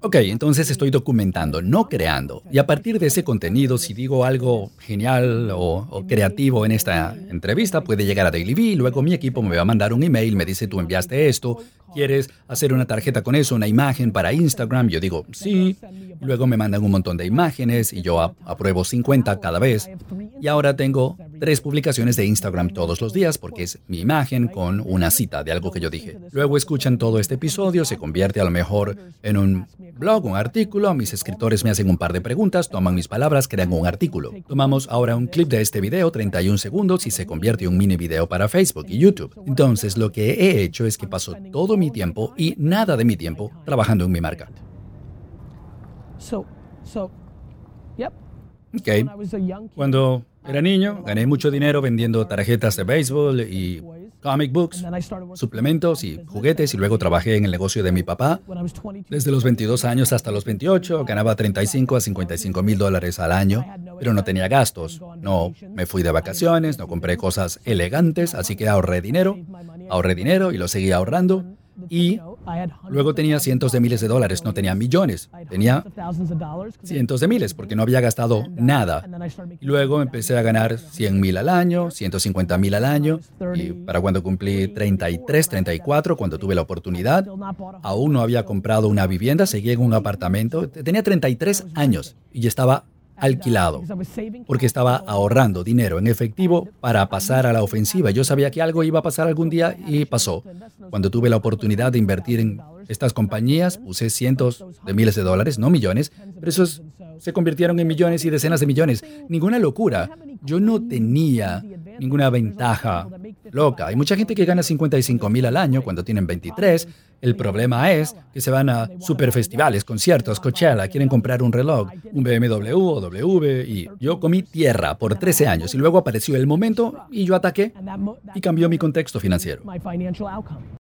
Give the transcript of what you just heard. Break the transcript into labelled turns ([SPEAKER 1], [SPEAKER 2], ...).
[SPEAKER 1] Ok, entonces estoy documentando, no creando. Y a partir de ese contenido, si digo algo genial o, creativo en esta entrevista, puede llegar a Daily y luego mi equipo me va a mandar un email, me dice, tú enviaste esto, ¿quieres hacer una tarjeta con eso, una imagen para Instagram? Yo digo, sí. Luego me mandan un montón de imágenes y yo apruebo 50 cada vez. Y ahora tengo tres publicaciones de Instagram todos los días porque es mi imagen con una cita de algo que yo dije. Luego escuchan todo este episodio, se convierte a lo mejor en un blog, un artículo, mis escritores me hacen un par de preguntas, toman mis palabras, crean un artículo. Tomamos ahora un clip de este video, 31 segundos, y se convierte en un mini video para Facebook y YouTube. Entonces lo que he hecho es que paso todo mi tiempo y nada de mi tiempo trabajando en mi marca. Ok. Cuando era niño, gané mucho dinero vendiendo tarjetas de béisbol y comic books, suplementos y juguetes y luego trabajé en el negocio de mi papá. Desde los 22 años hasta los 28 ganaba 35 a 55 mil dólares al año, pero no tenía gastos. No me fui de vacaciones, no compré cosas elegantes, así que ahorré dinero, ahorré dinero y lo seguí ahorrando y luego tenía cientos de miles de dólares, no tenía millones, tenía cientos de miles porque no había gastado nada. Luego empecé a ganar 100 mil al año, 150 mil al año y para cuando cumplí 33, 34, cuando tuve la oportunidad, aún no había comprado una vivienda, seguí en un apartamento, tenía 33 años y estaba alquilado, porque estaba ahorrando dinero en efectivo para pasar a la ofensiva. Yo sabía que algo iba a pasar algún día y pasó. Cuando tuve la oportunidad de invertir en estas compañías, puse cientos de miles de dólares, no millones, pero esos se convirtieron en millones y decenas de millones. Ninguna locura. Yo no tenía ninguna ventaja loca. Hay mucha gente que gana 55 mil al año cuando tienen 23. El problema es que se van a super festivales, conciertos, Coachella, quieren comprar un reloj, un BMW o W y yo comí tierra por 13 años y luego apareció el momento y yo ataqué y cambió mi contexto financiero.